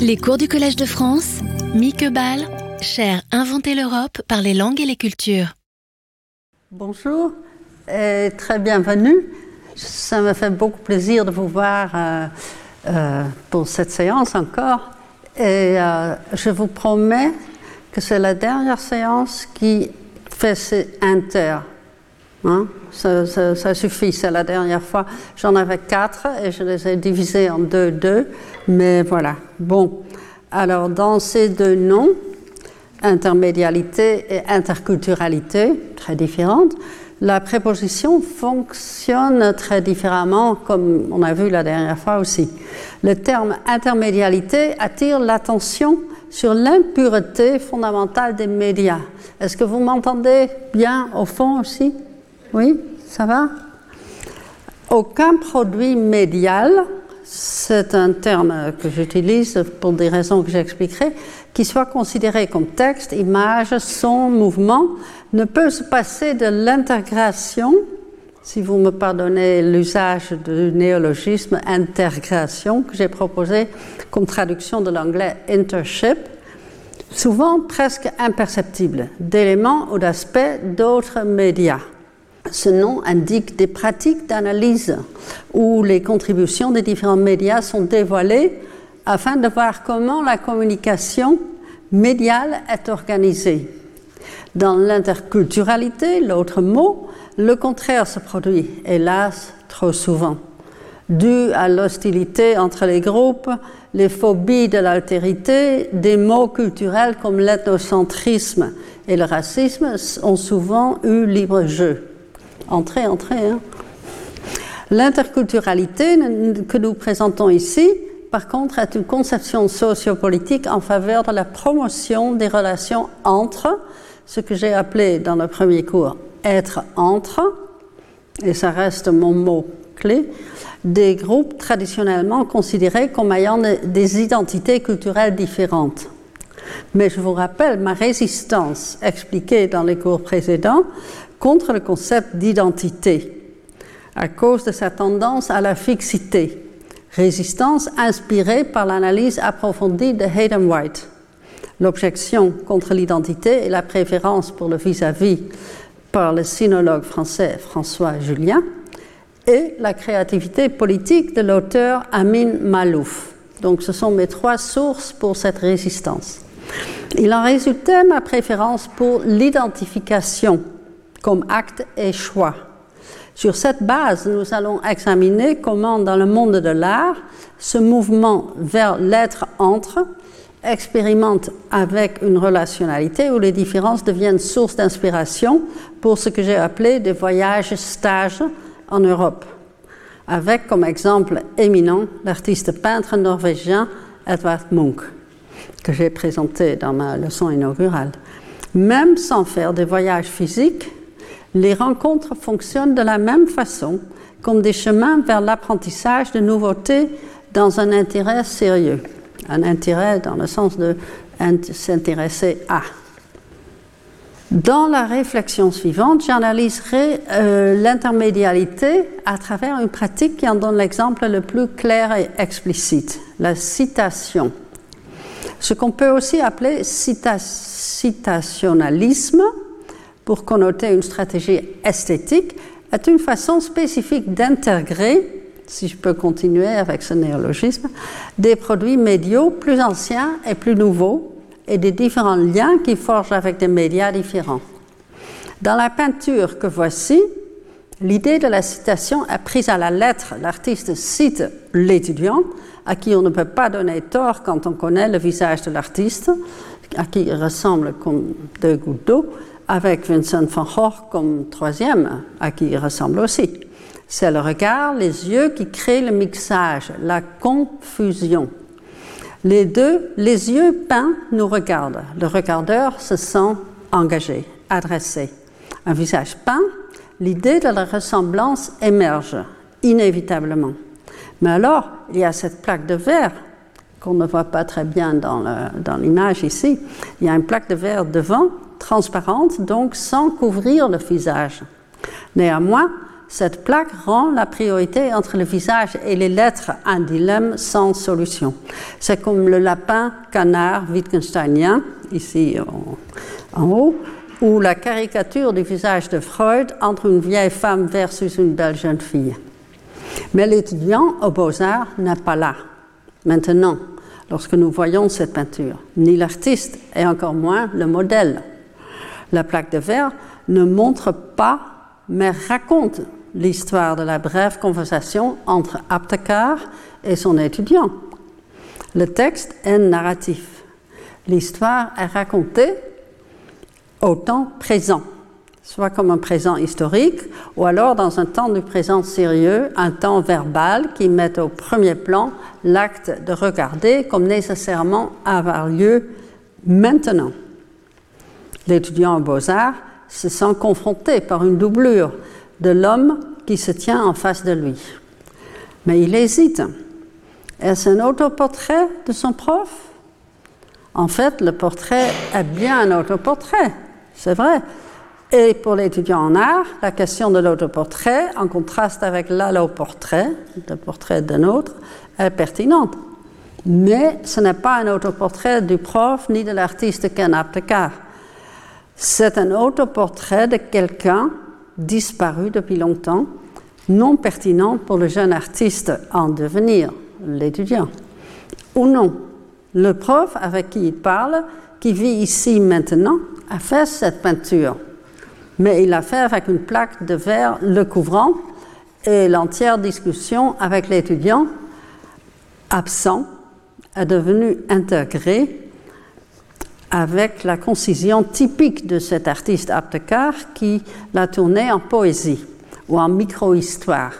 Les cours du Collège de France, Mieke Ball, cher Inventer l'Europe par les langues et les cultures. Bonjour et très bienvenue. Ça me fait beaucoup plaisir de vous voir euh, euh, pour cette séance encore. Et euh, je vous promets que c'est la dernière séance qui fait ces inter. Hein? Ça, suffit, c'est la dernière fois. J'en avais quatre et je les ai divisés en deux, deux. Mais voilà. Bon. Alors, dans ces deux noms, intermédialité et interculturalité, très différentes, la préposition fonctionne très différemment, comme on a vu la dernière fois aussi. Le terme intermédialité attire l'attention sur l'impureté fondamentale des médias. Est-ce que vous m'entendez bien au fond aussi? Oui, ça va? Aucun produit médial, c'est un terme que j'utilise pour des raisons que j'expliquerai, qui soit considéré comme texte, image, son, mouvement, ne peut se passer de l'intégration, si vous me pardonnez l'usage du néologisme intégration que j'ai proposé comme traduction de l'anglais internship, souvent presque imperceptible, d'éléments ou d'aspects d'autres médias. Ce nom indique des pratiques d'analyse où les contributions des différents médias sont dévoilées afin de voir comment la communication médiale est organisée. Dans l'interculturalité, l'autre mot, le contraire se produit, hélas, trop souvent. Dû à l'hostilité entre les groupes, les phobies de l'altérité, des mots culturels comme l'ethnocentrisme et le racisme ont souvent eu libre jeu. Entrez, entrez. Hein. L'interculturalité que nous présentons ici, par contre, est une conception sociopolitique en faveur de la promotion des relations entre, ce que j'ai appelé dans le premier cours être entre, et ça reste mon mot clé, des groupes traditionnellement considérés comme ayant des identités culturelles différentes. Mais je vous rappelle ma résistance expliquée dans les cours précédents contre le concept d'identité à cause de sa tendance à la fixité, résistance inspirée par l'analyse approfondie de Hayden White. L'objection contre l'identité et la préférence pour le vis-à-vis par le sinologue français François Julien et la créativité politique de l'auteur Amin Malouf. Donc ce sont mes trois sources pour cette résistance. Il en résultait ma préférence pour l'identification comme acte et choix. Sur cette base, nous allons examiner comment dans le monde de l'art, ce mouvement vers l'être entre expérimente avec une relationnalité où les différences deviennent source d'inspiration pour ce que j'ai appelé des voyages stages en Europe, avec comme exemple éminent l'artiste peintre norvégien Edvard Munch, que j'ai présenté dans ma leçon inaugurale. Même sans faire des voyages physiques, les rencontres fonctionnent de la même façon, comme des chemins vers l'apprentissage de nouveautés dans un intérêt sérieux. Un intérêt dans le sens de s'intéresser à. Dans la réflexion suivante, j'analyserai euh, l'intermédialité à travers une pratique qui en donne l'exemple le plus clair et explicite, la citation. Ce qu'on peut aussi appeler cita citationnalisme, pour connoter une stratégie esthétique, est une façon spécifique d'intégrer, si je peux continuer avec ce néologisme, des produits médiaux plus anciens et plus nouveaux et des différents liens qui forgent avec des médias différents. Dans la peinture que voici, l'idée de la citation est prise à la lettre. L'artiste cite l'étudiant, à qui on ne peut pas donner tort quand on connaît le visage de l'artiste, à qui il ressemble comme deux gouttes d'eau, avec Vincent van Gogh comme troisième, à qui il ressemble aussi. C'est le regard, les yeux qui créent le mixage, la confusion. Les deux, les yeux peints nous regardent. Le regardeur se sent engagé, adressé. Un visage peint, l'idée de la ressemblance émerge inévitablement. Mais alors, il y a cette plaque de verre qu'on ne voit pas très bien dans l'image ici. Il y a une plaque de verre devant, transparente, donc sans couvrir le visage. Néanmoins, cette plaque rend la priorité entre le visage et les lettres un dilemme sans solution. C'est comme le lapin canard wittgensteinien, ici en, haut, ou la caricature du visage de Freud entre une vieille femme versus une belle jeune fille. Mais l'étudiant aux beaux-arts n'est pas là, maintenant, lorsque nous voyons cette peinture, ni l'artiste et encore moins le modèle. La plaque de verre ne montre pas, mais raconte l'histoire de la brève conversation entre Aptekar et son étudiant. Le texte est narratif. L'histoire est racontée au temps présent, soit comme un présent historique, ou alors dans un temps du présent sérieux, un temps verbal qui met au premier plan l'acte de regarder comme nécessairement avoir lieu maintenant. L'étudiant en beaux-arts se sent confronté par une doublure de l'homme qui se tient en face de lui. Mais il hésite. Est-ce un autoportrait de son prof? En fait, le portrait est bien un autoportrait, c'est vrai. Et pour l'étudiant en art, la question de l'autoportrait, en contraste avec l'alloportrait, le portrait d'un autre, est pertinente. Mais ce n'est pas un autoportrait du prof ni de l'artiste Ken Aptekar. C'est un autoportrait de quelqu'un disparu depuis longtemps, non pertinent pour le jeune artiste en devenir, l'étudiant. Ou non, le prof avec qui il parle, qui vit ici maintenant, a fait cette peinture, mais il l'a fait avec une plaque de verre le couvrant et l'entière discussion avec l'étudiant absent est devenue intégrée avec la concision typique de cet artiste Aptekar qui l'a tourné en poésie ou en micro-histoire.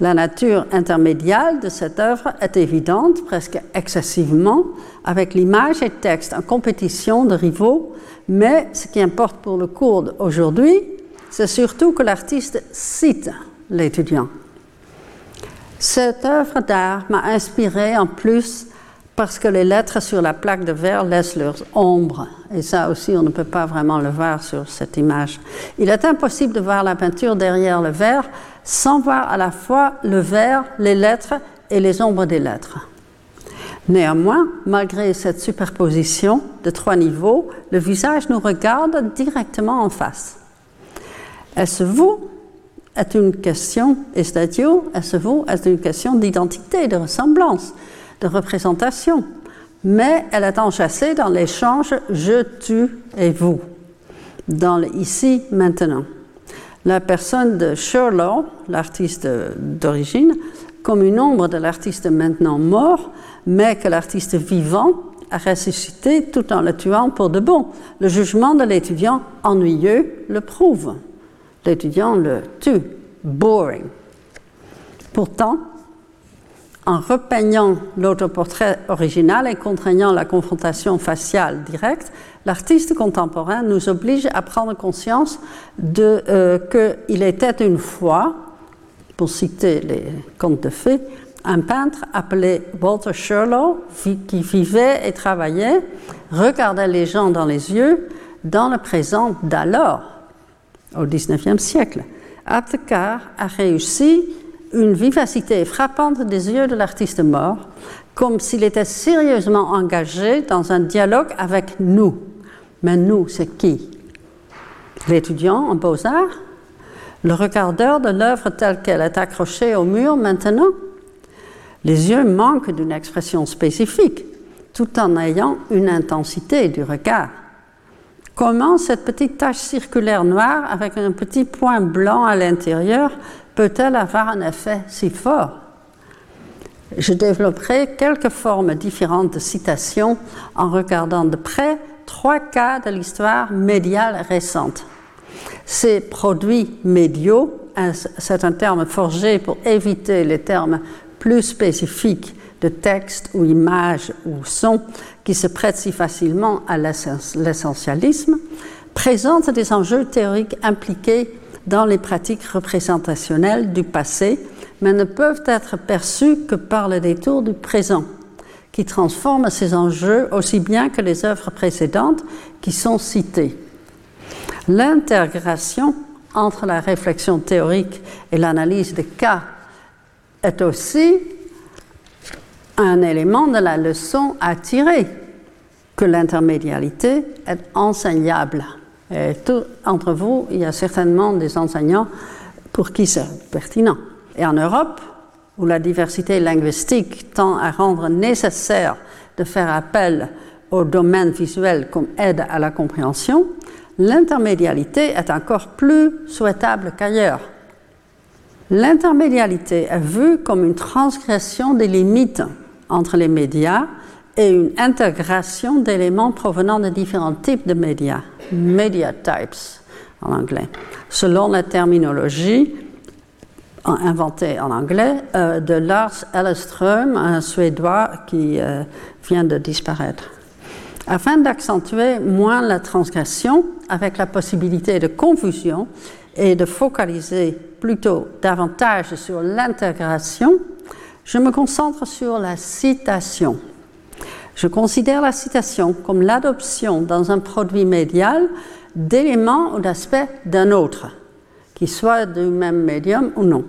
La nature intermédiale de cette œuvre est évidente, presque excessivement, avec l'image et le texte en compétition de rivaux, mais ce qui importe pour le cours d'aujourd'hui, c'est surtout que l'artiste cite l'étudiant. Cette œuvre d'art m'a inspiré en plus parce que les lettres sur la plaque de verre laissent leur ombre. Et ça aussi, on ne peut pas vraiment le voir sur cette image. Il est impossible de voir la peinture derrière le verre sans voir à la fois le verre, les lettres et les ombres des lettres. Néanmoins, malgré cette superposition de trois niveaux, le visage nous regarde directement en face. Est-ce vous est une question, est-ce vous est une question d'identité, de ressemblance? De représentation, mais elle est enchâssée dans l'échange je, tu et vous, dans le ici, maintenant. La personne de Sherlock, l'artiste d'origine, comme une ombre de l'artiste maintenant mort, mais que l'artiste vivant a ressuscité tout en le tuant pour de bon. Le jugement de l'étudiant ennuyeux le prouve. L'étudiant le tue. Boring. Pourtant, en repeignant l'autoportrait original et contraignant la confrontation faciale directe, l'artiste contemporain nous oblige à prendre conscience de euh, qu'il était une fois, pour citer les contes de fées, un peintre appelé Walter Sherlock qui vivait et travaillait, regardait les gens dans les yeux dans le présent d'alors, au XIXe siècle. Aptekar a réussi une vivacité frappante des yeux de l'artiste mort, comme s'il était sérieusement engagé dans un dialogue avec nous. Mais nous, c'est qui? L'étudiant en beaux-arts? Le regardeur de l'œuvre telle qu'elle est accrochée au mur maintenant? Les yeux manquent d'une expression spécifique, tout en ayant une intensité du regard. Comment cette petite tache circulaire noire avec un petit point blanc à l'intérieur peut-elle avoir un effet si fort? Je développerai quelques formes différentes de citation en regardant de près trois cas de l'histoire médiale récente. Ces produits médiaux, c'est un terme forgé pour éviter les termes plus spécifiques de texte ou image ou son qui se prêtent si facilement à l'essentialisme, présentent des enjeux théoriques impliqués dans les pratiques représentationnelles du passé, mais ne peuvent être perçus que par le détour du présent, qui transforme ces enjeux aussi bien que les œuvres précédentes qui sont citées. L'intégration entre la réflexion théorique et l'analyse des cas est aussi un élément de la leçon à tirer, que l'intermédialité est enseignable. Et tout, entre vous, il y a certainement des enseignants pour qui c'est pertinent. Et en Europe, où la diversité linguistique tend à rendre nécessaire de faire appel au domaine visuel comme aide à la compréhension, l'intermédialité est encore plus souhaitable qu'ailleurs. L'intermédialité est vue comme une transgression des limites entre les médias et une intégration d'éléments provenant de différents types de médias, media types en anglais, selon la terminologie inventée en anglais euh, de Lars Elleström, un Suédois qui euh, vient de disparaître. Afin d'accentuer moins la transgression, avec la possibilité de confusion et de focaliser plutôt davantage sur l'intégration, je me concentre sur la citation. Je considère la citation comme l'adoption dans un produit médial d'éléments ou d'aspects d'un autre, qui soit du même médium ou non.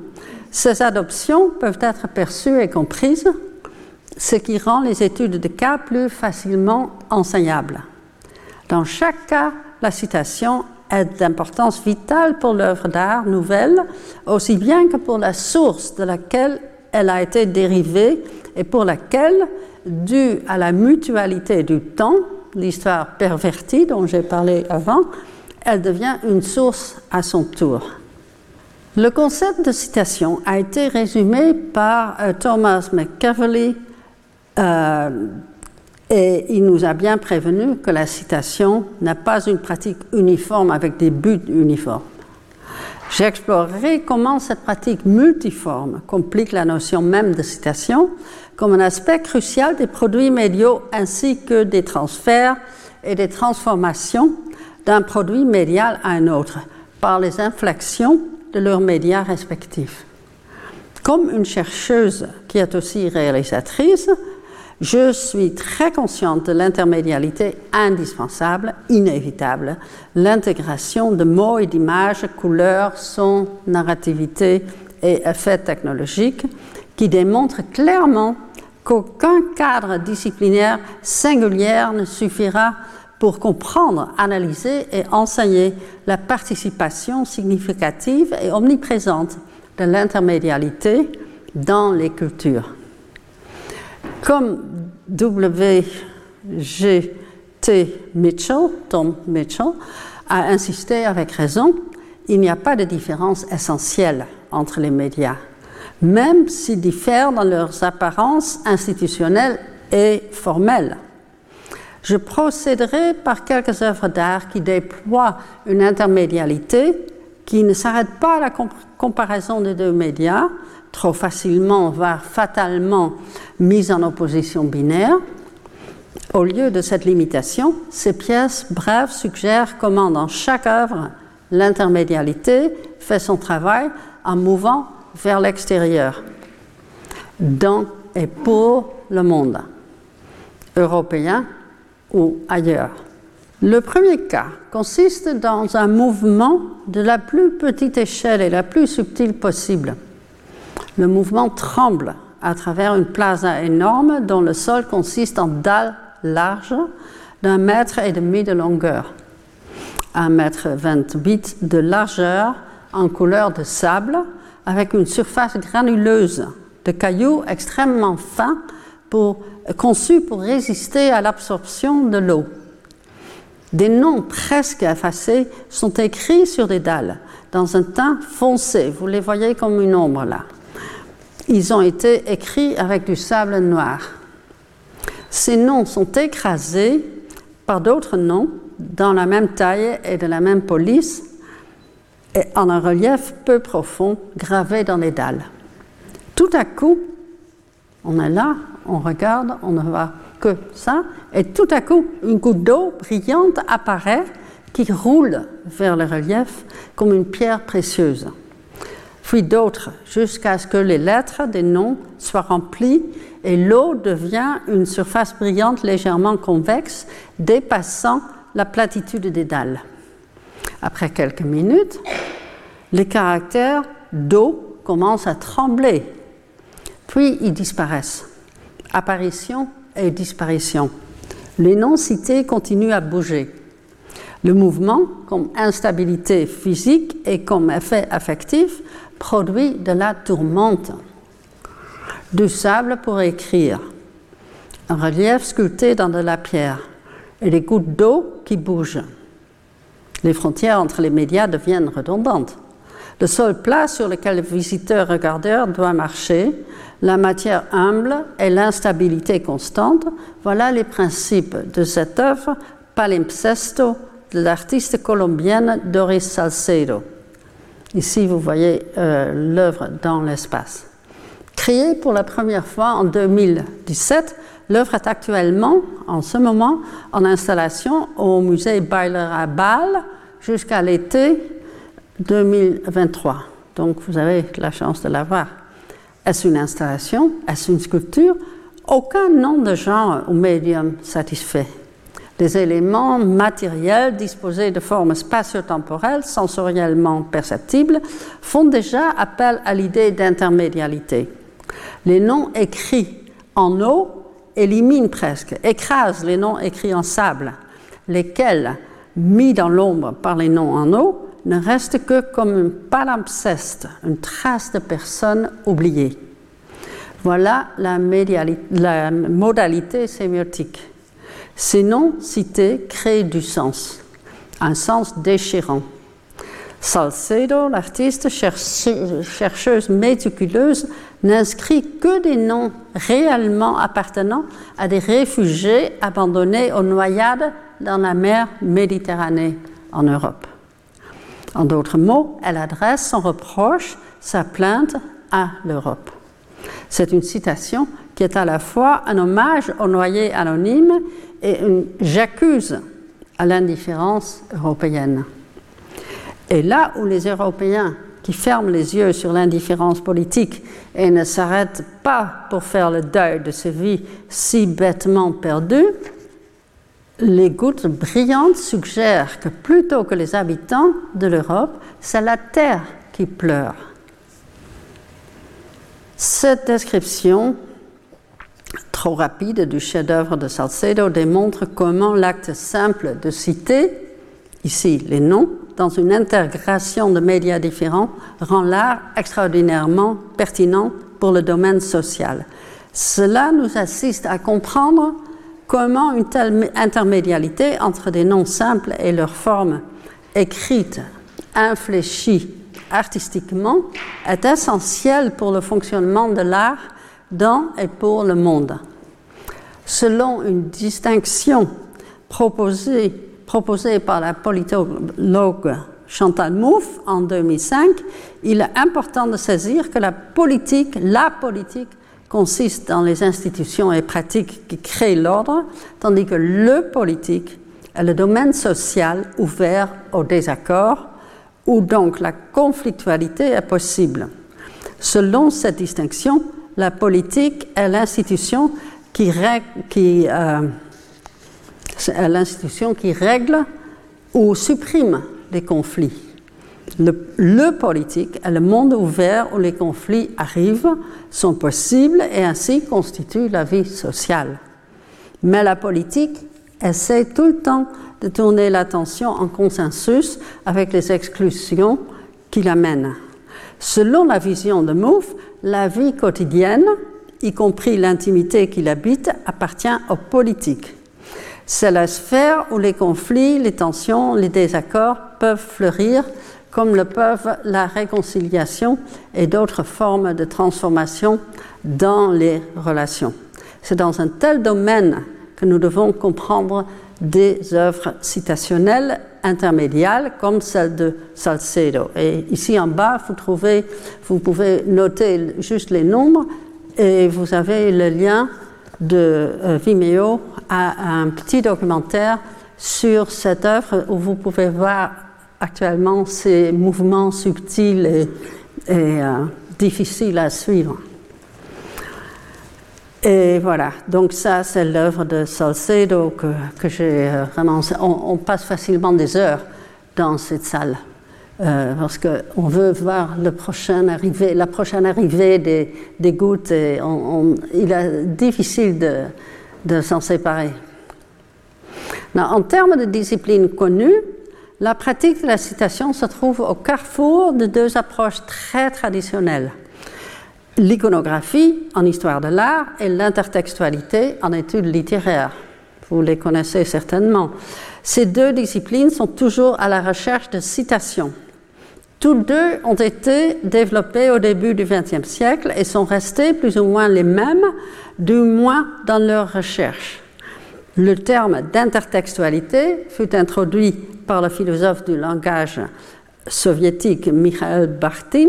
Ces adoptions peuvent être perçues et comprises, ce qui rend les études de cas plus facilement enseignables. Dans chaque cas, la citation est d'importance vitale pour l'œuvre d'art nouvelle, aussi bien que pour la source de laquelle elle a été dérivée et pour laquelle, due à la mutualité du temps, l'histoire pervertie dont j'ai parlé avant, elle devient une source à son tour. Le concept de citation a été résumé par euh, Thomas McCaverly euh, et il nous a bien prévenu que la citation n'a pas une pratique uniforme avec des buts uniformes. J'explorerai comment cette pratique multiforme complique la notion même de citation comme un aspect crucial des produits médiaux ainsi que des transferts et des transformations d'un produit médial à un autre par les inflexions de leurs médias respectifs. Comme une chercheuse qui est aussi réalisatrice, je suis très consciente de l'intermédialité indispensable, inévitable, l'intégration de mots et d'images, couleurs, sons, narrativité et effets technologiques qui démontrent clairement qu'aucun cadre disciplinaire singulier ne suffira pour comprendre, analyser et enseigner la participation significative et omniprésente de l'intermédialité dans les cultures. Comme W.G.T. Mitchell, Tom Mitchell, a insisté avec raison, il n'y a pas de différence essentielle entre les médias, même s'ils diffèrent dans leurs apparences institutionnelles et formelles. Je procéderai par quelques œuvres d'art qui déploient une intermédialité qui ne s'arrête pas à la comparaison des deux médias, trop facilement, voire fatalement mise en opposition binaire. Au lieu de cette limitation, ces pièces brèves suggèrent comment dans chaque œuvre, l'intermédialité fait son travail en mouvant vers l'extérieur, dans et pour le monde, européen ou ailleurs. Le premier cas consiste dans un mouvement de la plus petite échelle et la plus subtile possible. Le mouvement tremble à travers une plaza énorme dont le sol consiste en dalles larges d'un mètre et demi de longueur, un mètre vingt-huit de largeur en couleur de sable avec une surface granuleuse de cailloux extrêmement fins pour, conçus pour résister à l'absorption de l'eau. Des noms presque effacés sont écrits sur des dalles dans un teint foncé. Vous les voyez comme une ombre là ils ont été écrits avec du sable noir. Ces noms sont écrasés par d'autres noms dans la même taille et de la même police et en un relief peu profond gravé dans les dalles. Tout à coup, on est là, on regarde, on ne voit que ça, et tout à coup, une goutte d'eau brillante apparaît qui roule vers le relief comme une pierre précieuse puis d'autres, jusqu'à ce que les lettres des noms soient remplies et l'eau devient une surface brillante légèrement convexe, dépassant la platitude des dalles. Après quelques minutes, Les caractères do commencent à trembler, puis ils disparaissent. Apparition et disparition. Les noms cités continuent à bouger. Le mouvement, comme instabilité physique et comme effet affectif, produit de la tourmente. Du sable pour écrire, un relief sculpté dans de la pierre et des gouttes d'eau qui bougent. Les frontières entre les médias deviennent redondantes. Le sol plat sur lequel le visiteur-regardeur doit marcher, la matière humble et l'instabilité constante, voilà les principes de cette œuvre palimpsesto de l'artiste colombienne Doris Salcedo. Ici, vous voyez euh, l'œuvre dans l'espace. Créée pour la première fois en 2017, l'œuvre est actuellement, en ce moment, en installation au musée Byler à Bâle jusqu'à l'été 2023. Donc, vous avez la chance de la voir. Est-ce une installation? Est-ce une sculpture? Aucun nom de genre ou médium satisfait. Des éléments matériels disposés de formes spatio-temporelles sensoriellement perceptibles font déjà appel à l'idée d'intermédialité. Les noms écrits en eau éliminent presque, écrasent les noms écrits en sable, lesquels, mis dans l'ombre par les noms en eau, ne restent que comme un palimpseste, une trace de personnes oubliées. Voilà la, la modalité sémiotique. Ces noms cités créent du sens, un sens déchirant. Salcedo, l'artiste chercheuse méticuleuse, n'inscrit que des noms réellement appartenant à des réfugiés abandonnés aux noyades dans la mer Méditerranée en Europe. En d'autres mots, elle adresse son reproche, sa plainte à l'Europe. C'est une citation qui est à la fois un hommage aux noyés anonymes et une j'accuse à l'indifférence européenne. Et là où les Européens qui ferment les yeux sur l'indifférence politique et ne s'arrêtent pas pour faire le deuil de ces vies si bêtement perdues, les gouttes brillantes suggèrent que plutôt que les habitants de l'Europe, c'est la Terre qui pleure. Cette description trop rapide du chef-d'œuvre de Salcedo démontre comment l'acte simple de citer, ici les noms, dans une intégration de médias différents, rend l'art extraordinairement pertinent pour le domaine social. Cela nous assiste à comprendre comment une telle intermédialité entre des noms simples et leur forme écrite, infléchie artistiquement est essentielle pour le fonctionnement de l'art dans et pour le monde. Selon une distinction proposée, proposée par la politologue Chantal Mouffe en 2005, il est important de saisir que la politique, la politique, consiste dans les institutions et pratiques qui créent l'ordre, tandis que le politique est le domaine social ouvert au désaccord, où donc la conflictualité est possible. Selon cette distinction, la politique est l'institution qui, qui, euh, l'institution qui règle ou supprime les conflits. Le, le, politique est le monde ouvert où les conflits arrivent, sont possibles et ainsi constituent la vie sociale. Mais la politique essaie tout le temps de tourner l'attention en consensus avec les exclusions qui l'amènent. Selon la vision de Mouffe, la vie quotidienne, y compris l'intimité qui l'habite, appartient aux politiques. C'est la sphère où les conflits, les tensions, les désaccords peuvent fleurir, comme le peuvent la réconciliation et d'autres formes de transformation dans les relations. C'est dans un tel domaine nous devons comprendre des œuvres citationnelles intermédiaires comme celle de Salcedo. Et ici en bas, vous, trouvez, vous pouvez noter juste les nombres et vous avez le lien de euh, Vimeo à un petit documentaire sur cette œuvre où vous pouvez voir actuellement ces mouvements subtils et, euh, difficiles à suivre. Et voilà, donc ça c'est l'œuvre de Salcedo que, que j'ai euh, vraiment... On, passe facilement des heures dans cette salle euh, parce qu'on veut voir le prochain arrivée, la prochaine arrivée des, gouttes et il est difficile de s'en séparer. en termes de discipline connue, la pratique de la citation se trouve au carrefour de deux approches très traditionnelles. L'iconographie en histoire de l'art et l'intertextualité en études littéraires. Vous les connaissez certainement. Ces deux disciplines sont toujours à la recherche de citations. Tous deux ont été développés au début du XXe siècle et sont restés plus ou moins les mêmes, du moins dans leur recherche. Le terme d'intertextualité fut introduit par le philosophe du langage soviétique Mikhail Bakhtin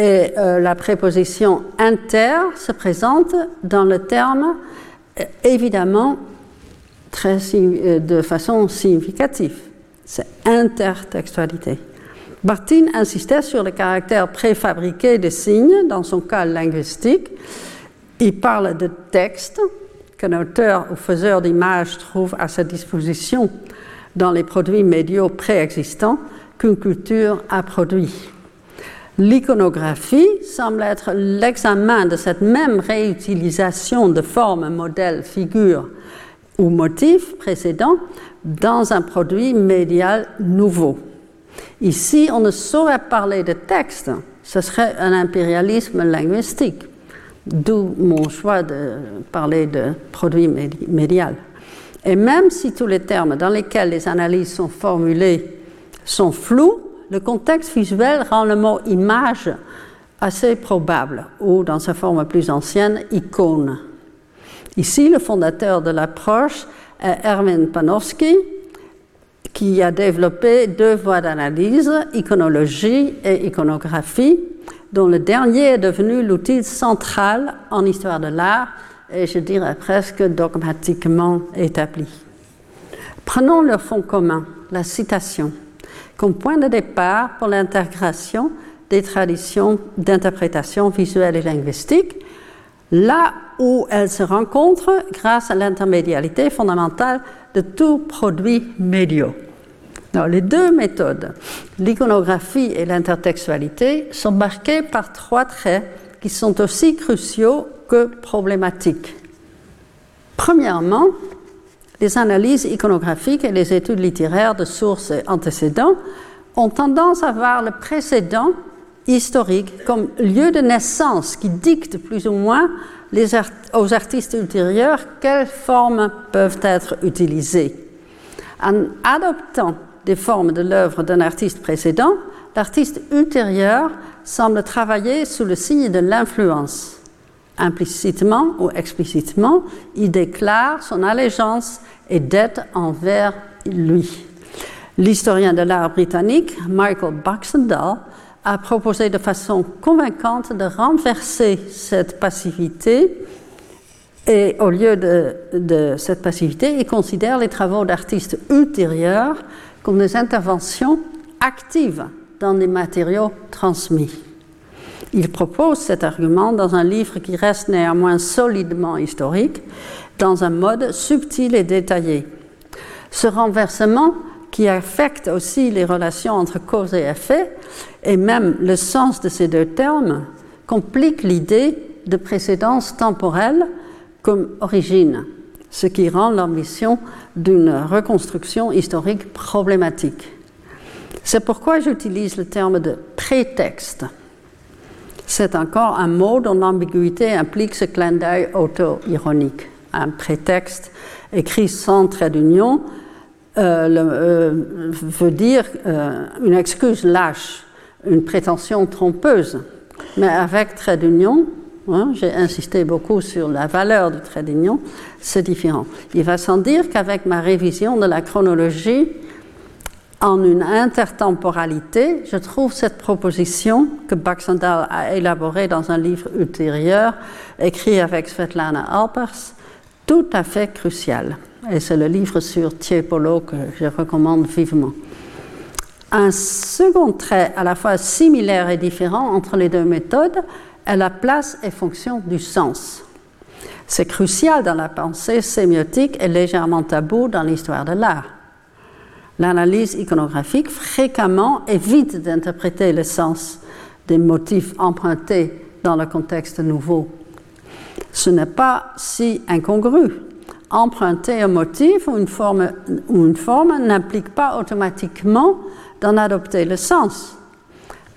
et euh, la préposition inter se présente dans le terme euh, évidemment euh, de façon significative. C'est intertextualité. Bartin insistait sur le caractère préfabriqué des signes dans son cas linguistique. Il parle de texte qu'un auteur ou faiseur d'images trouve à sa disposition dans les produits médiaux préexistants qu'une culture a produit. L'iconographie semble être l'examen de cette même réutilisation de formes, modèles, figures ou motifs précédents dans un produit médial nouveau. Ici, on ne saurait parler de texte, ce serait un impérialisme linguistique, d'où mon choix de parler de produit médial. Et même si tous les termes dans lesquels les analyses sont formulées sont flous, le contexte visuel rend le mot image assez probable, ou dans sa forme plus ancienne, icône. Ici, le fondateur de l'approche est Erwin Panofsky, qui a développé deux voies d'analyse, iconologie et iconographie, dont le dernier est devenu l'outil central en histoire de l'art et je dirais presque dogmatiquement établi. Prenons le fond commun, la citation, comme point de départ pour l'intégration des traditions d'interprétation visuelle et linguistique, là où elles se rencontrent grâce à l'intermédialité fondamentale de tout produit médiaux. les deux méthodes, l'iconographie et l'intertextualité, sont marquées par trois traits qui sont aussi cruciaux que problématiques. Premièrement, les analyses iconographiques et les études littéraires de sources et antécédents ont tendance à voir le précédent historique comme lieu de naissance qui dicte plus ou moins aux artistes ultérieurs quelles formes peuvent être utilisées. En adoptant des formes de l'œuvre d'un artiste précédent, l'artiste ultérieur semble travailler sous le signe de l'influence. Implicitement ou explicitement, il déclare son allégeance et dette envers lui. L'historien de l'art britannique Michael Baxendale a proposé de façon convaincante de renverser cette passivité et au lieu de, cette passivité, il considère les travaux d'artistes ultérieurs comme des interventions actives dans les matériaux transmis. Il propose cet argument dans un livre qui reste néanmoins solidement historique, dans un mode subtil et détaillé. Ce renversement qui affecte aussi les relations entre cause et effet, et même le sens de ces deux termes, complique l'idée de précédence temporelle comme origine, ce qui rend l'ambition d'une reconstruction historique problématique. C'est pourquoi j'utilise le terme de prétexte. C'est encore un mot dont l'ambiguïté implique ce clin d'œil auto-ironique. Un prétexte écrit sans trait d'union euh, euh, veut dire euh, une excuse lâche, une prétention trompeuse. Mais avec trait d'union, hein, j'ai insisté beaucoup sur la valeur du trait d'union, c'est différent. Il va sans dire qu'avec ma révision de la chronologie, en une intertemporalité, je trouve cette proposition que Baxandal a élaborée dans un livre ultérieur, écrit avec Svetlana Alpers, tout à fait cruciale. Et c'est le livre sur Tiepolo que je recommande vivement. Un second trait à la fois similaire et différent entre les deux méthodes est la place et fonction du sens. C'est crucial dans la pensée sémiotique et légèrement tabou dans l'histoire de l'art. L'analyse iconographique fréquemment évite d'interpréter le sens des motifs empruntés dans le contexte nouveau. Ce n'est pas si incongru. Emprunter un motif ou une forme, n'implique pas automatiquement d'en adopter le sens.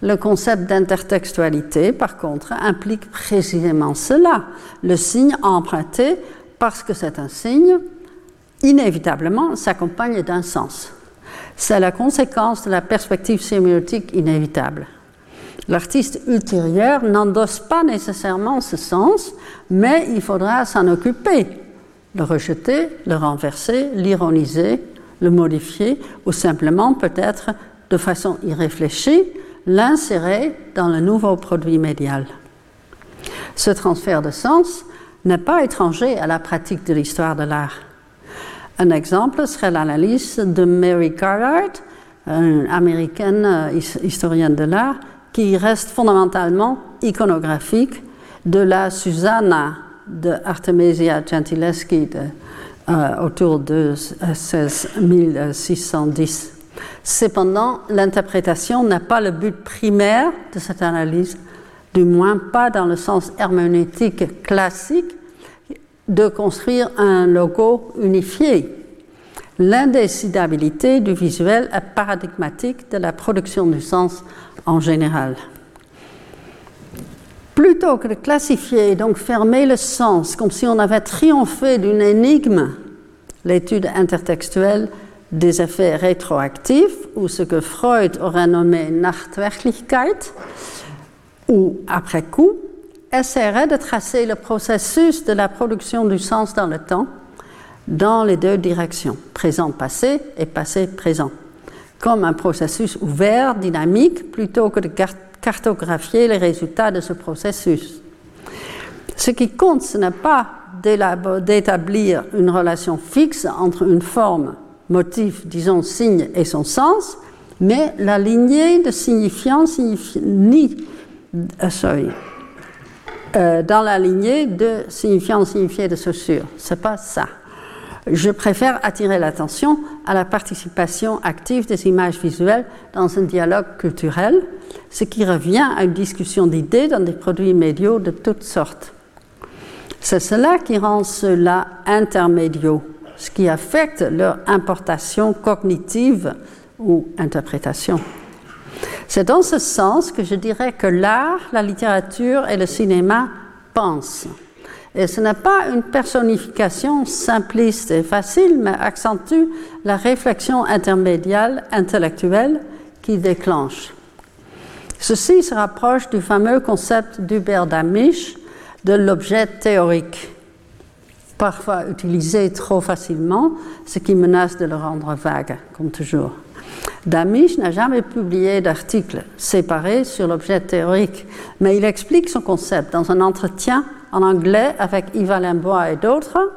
Le concept d'intertextualité, par contre, implique précisément cela. Le signe emprunté, parce que c'est un signe, inévitablement s'accompagne d'un sens. C'est la conséquence de la perspective sémiotique inévitable. L'artiste ultérieur n'endosse pas nécessairement ce sens, mais il faudra s'en occuper, le rejeter, le renverser, l'ironiser, le modifier, ou simplement peut-être de façon irréfléchie, l'insérer dans le nouveau produit médial. Ce transfert de sens n'est pas étranger à la pratique de l'histoire de l'art. Un exemple serait l'analyse de Mary Carhart, une américaine euh, historienne de l'art, qui reste fondamentalement iconographique de la Susanna de Artemisia Gentileschi euh, autour de 1610. Cependant, l'interprétation n'a pas le but primaire de cette analyse, du moins pas dans le sens herméneutique classique, de construire un logo unifié. L'indécidabilité du visuel est paradigmatique de la production du sens en général. Plutôt que de classifier et donc fermer le sens comme si on avait triomphé d'une énigme, l'étude intertextuelle des effets rétroactifs, ou ce que Freud aurait nommé Nachtwirklichkeit, ou après coup, essaierait de tracer le processus de la production du sens dans le temps, dans les deux directions, présent-passé et passé-présent, comme un processus ouvert, dynamique, plutôt que de cartographier les résultats de ce processus. Ce qui compte, ce n'est pas d'établir une relation fixe entre une forme motif, disons, signe et son sens, mais la lignée de signifiants ni, euh, euh, dans la lignée de signifiant signifié de Ce C'est pas ça. Je préfère attirer l'attention à la participation active des images visuelles dans un dialogue culturel, ce qui revient à une discussion d'idées dans des produits médiaux de toutes sortes. C'est cela qui rend cela intermédiaux ce qui affecte leur importation cognitive ou interprétation. C'est dans ce sens que je dirais que l'art, la littérature et le cinéma pensent. Et ce n'est pas une personnification simpliste et facile, mais accentue la réflexion intermédiaire intellectuelle qui déclenche. Ceci se rapproche du fameux concept d'Hubert Damisch de l'objet théorique parfois utilisé trop facilement, ce qui menace de le rendre vague, comme toujours. Damisch n'a jamais publié d'article séparé sur l'objet théorique, mais il explique son concept dans un entretien en anglais avec Yves Limbois et d'autres.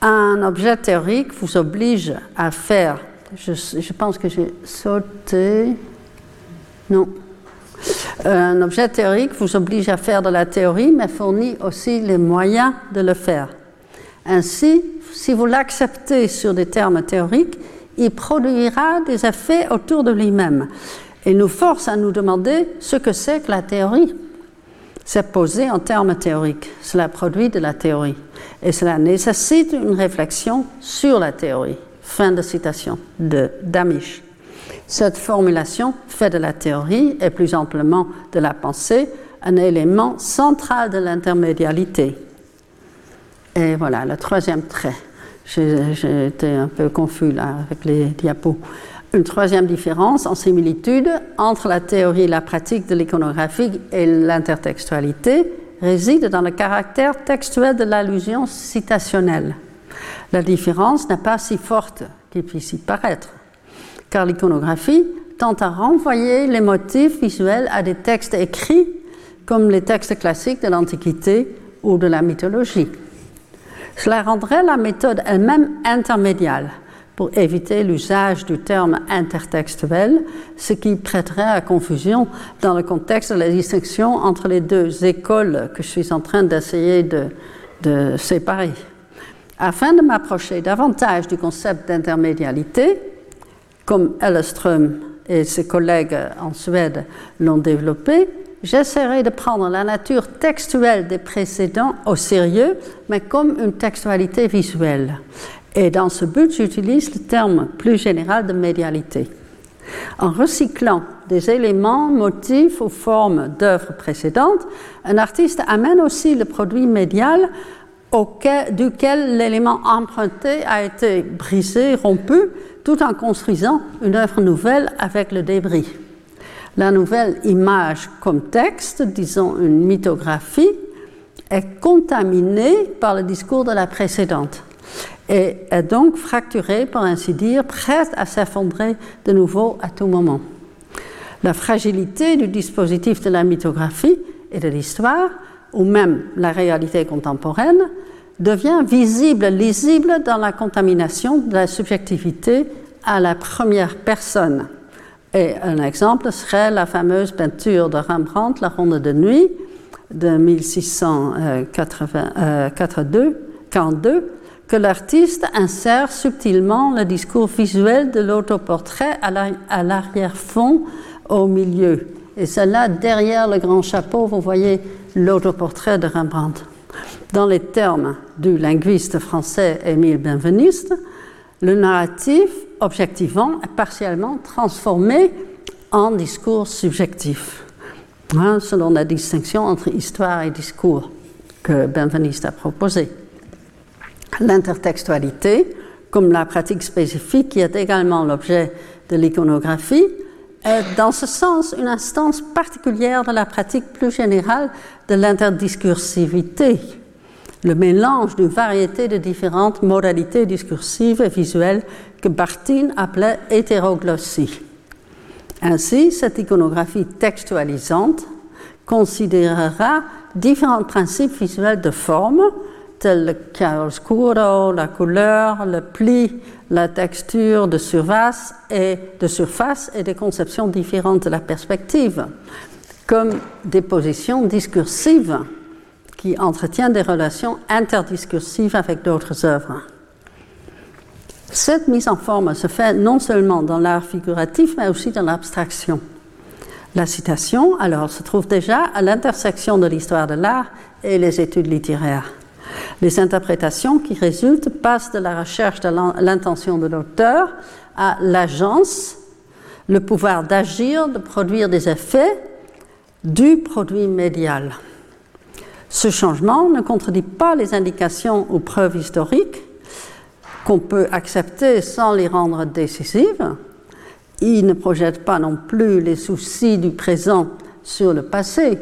Un objet théorique vous oblige à faire, je, je pense que j'ai sauté, non, un objet théorique vous oblige à faire de la théorie, mais fournit aussi les moyens de le faire. Ainsi, si vous l'acceptez sur des termes théoriques, il produira des effets autour de lui-même et nous force à nous demander ce que c'est que la théorie. C'est posé en termes théoriques, cela produit de la théorie et cela nécessite une réflexion sur la théorie. Fin de citation de Damisch. Cette formulation fait de la théorie et plus amplement de la pensée un élément central de l'intermédialité. Et voilà, le troisième trait. Été un peu confus là avec les diapos. Une troisième différence en similitude entre la théorie et la pratique de l'iconographie et l'intertextualité réside dans le caractère textuel de l'allusion citationnelle. La différence n'est pas si forte qu'il puisse y paraître, car l'iconographie tente à renvoyer les motifs visuels à des textes écrits comme les textes classiques de l'Antiquité ou de la mythologie. Cela rendrait la méthode elle-même intermédiaire pour éviter l'usage du terme intertextuel, ce qui prêterait à confusion dans le contexte de la distinction entre les deux écoles que je suis en train d'essayer de, de séparer. Afin de m'approcher davantage du concept d'intermédialité, comme Elleström et ses collègues en Suède l'ont développé, j'essaierai de prendre la nature textuelle des précédents au sérieux, mais comme une textualité visuelle. Et dans ce but, j'utilise le terme plus général de médialité. En recyclant des éléments, motifs ou formes d'œuvres précédentes, un artiste amène aussi le produit médial auquel, duquel l'élément emprunté a été brisé, rompu, tout en construisant une œuvre nouvelle avec le débris. La nouvelle image comme texte, disons une mythographie, est contaminée par le discours de la précédente et est donc fracturée, pour ainsi dire, prête à s'effondrer de nouveau à tout moment. La fragilité du dispositif de la mythographie et de l'histoire, ou même la réalité contemporaine, devient visible, lisible dans la contamination de la subjectivité à la première personne. Et un exemple serait la fameuse peinture de Rembrandt, La Ronde de Nuit, de 1642, que l'artiste insère subtilement le discours visuel de l'autoportrait à l'arrière-fond au milieu. Et c'est là, derrière le grand chapeau, vous voyez l'autoportrait de Rembrandt. Dans les termes du linguiste français Émile Benveniste, le narratif objectivant est partiellement transformé en discours subjectif, hein, selon la distinction entre histoire et discours que Benveniste a proposée. L'intertextualité, comme la pratique spécifique qui est également l'objet de l'iconographie, est dans ce sens une instance particulière de la pratique plus générale de l'interdiscursivité, le mélange d'une variété de différentes modalités discursives et visuelles que Barthin appelait hétéroglossie. Ainsi, cette iconographie textualisante considérera différents principes visuels de forme, tels le chiaroscuro, la couleur, le pli, la texture de surface et de surface et des conceptions différentes de la perspective, comme des positions discursives qui entretiennent des relations interdiscursives avec d'autres œuvres. Cette mise en forme se fait non seulement dans l'art figuratif, mais aussi dans l'abstraction. La citation, alors, se trouve déjà à l'intersection de l'histoire de l'art et les études littéraires. Les interprétations qui résultent passent de la recherche de l'intention de l'auteur à l'agence, le pouvoir d'agir, de produire des effets du produit médial. Ce changement ne contredit pas les indications ou preuves historiques qu'on peut accepter sans les rendre décisives. Il ne projette pas non plus les soucis du présent sur le passé.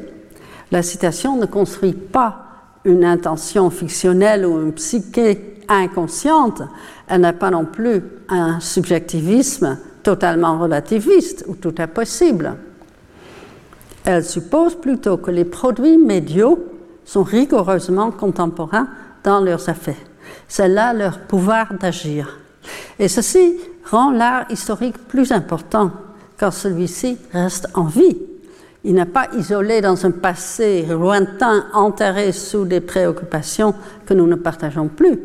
La citation ne construit pas une intention fictionnelle ou une psyché inconsciente, elle n'a pas non plus un subjectivisme totalement relativiste où tout est possible. Elle suppose plutôt que les produits médiaux sont rigoureusement contemporains dans leurs effets. C'est là leur pouvoir d'agir. Et ceci rend l'art historique plus important car celui-ci reste en vie il n'est pas isolé dans un passé lointain, enterré sous des préoccupations que nous ne partageons plus.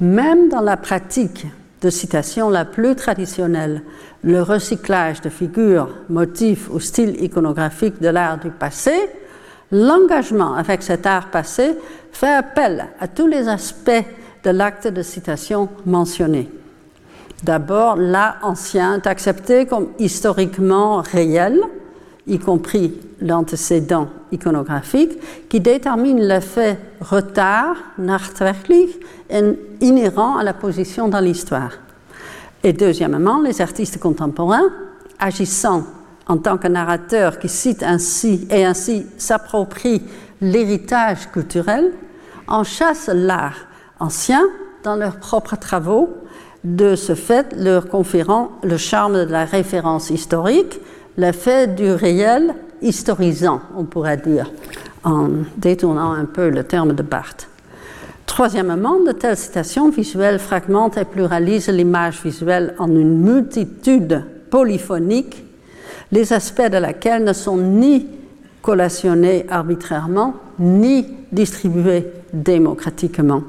Même dans la pratique de citation la plus traditionnelle, le recyclage de figures, motifs ou styles iconographiques de l'art du passé, l'engagement avec cet art passé fait appel à tous les aspects de l'acte de citation mentionné. D'abord, l'art ancien est accepté comme historiquement réel, y compris l'antécédent iconographique, qui détermine l'effet retard, nachtwerklich, inhérent à la position dans l'histoire. Et deuxièmement, les artistes contemporains, agissant en tant que narrateurs qui citent ainsi et ainsi s'approprient l'héritage culturel, en chassent l'art ancien dans leurs propres travaux, de ce fait leur conférant le charme de la référence historique, l'effet du réel historisant, on pourrait dire, en détournant un peu le terme de Barthes. Troisièmement, de telles citations visuelles fragmentent et pluralisent l'image visuelle en une multitude polyphonique, les aspects de laquelle ne sont ni collationnés arbitrairement, ni distribués démocratiquement.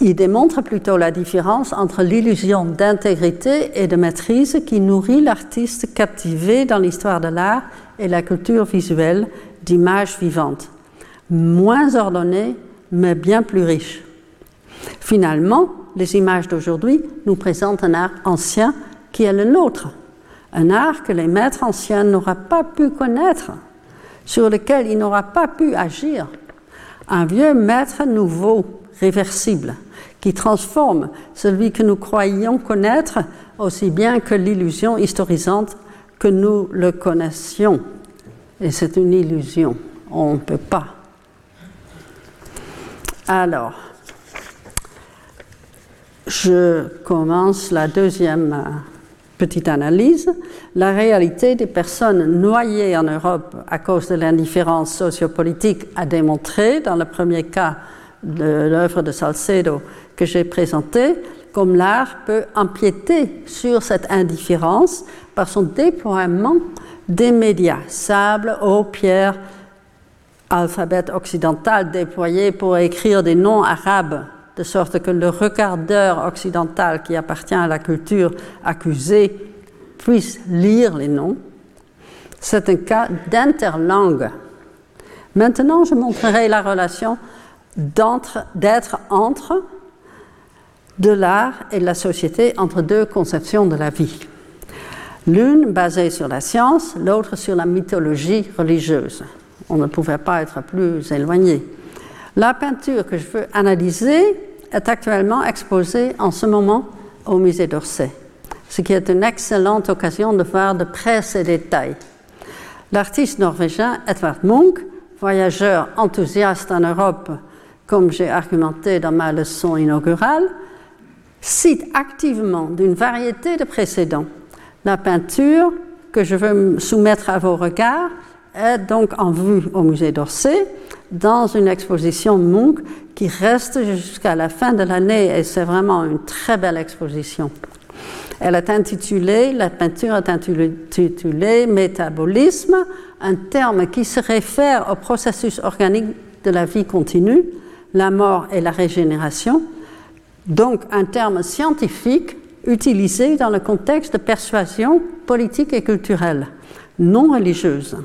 Il démontre plutôt la différence entre l'illusion d'intégrité et de maîtrise qui nourrit l'artiste captivé dans l'histoire de l'art et la culture visuelle d'images vivantes, moins ordonnées mais bien plus riches. Finalement, les images d'aujourd'hui nous présentent un art ancien qui est le nôtre, un art que les maîtres anciens n'auraient pas pu connaître, sur lequel ils n'auraient pas pu agir. Un vieux maître nouveau, réversible, qui transforme celui que nous croyions connaître aussi bien que l'illusion historisante que nous le connaissions. Et c'est une illusion, on ne peut pas. Alors, je commence la deuxième petite analyse. La réalité des personnes noyées en Europe à cause de l'indifférence sociopolitique a démontré, dans le premier cas de l'œuvre de Salcedo que j'ai présentée, comme l'art peut empiéter sur cette indifférence par son déploiement des médias, sable, eau, pierre, alphabet occidental déployé pour écrire des noms arabes, de sorte que le regardeur occidental qui appartient à la culture accusée puisse lire les noms. C'est un cas d'interlangue. Maintenant, je montrerai la relation d'être entre de l'art et de la société entre deux conceptions de la vie. L'une basée sur la science, l'autre sur la mythologie religieuse. On ne pouvait pas être plus éloigné. La peinture que je veux analyser est actuellement exposée en ce moment au musée d'Orsay, ce qui est une excellente occasion de voir de près ces détails. L'artiste norvégien Edvard Munch, voyageur enthousiaste en Europe comme j'ai argumenté dans ma leçon inaugurale, cite activement d'une variété de précédents. La peinture que je veux soumettre à vos regards est donc en vue au musée d'Orsay dans une exposition Munch qui reste jusqu'à la fin de l'année et c'est vraiment une très belle exposition. Elle est intitulée, la peinture est intitulée Métabolisme, un terme qui se réfère au processus organique de la vie continue la mort et la régénération, donc un terme scientifique utilisé dans le contexte de persuasion politique et culturelle, non religieuse.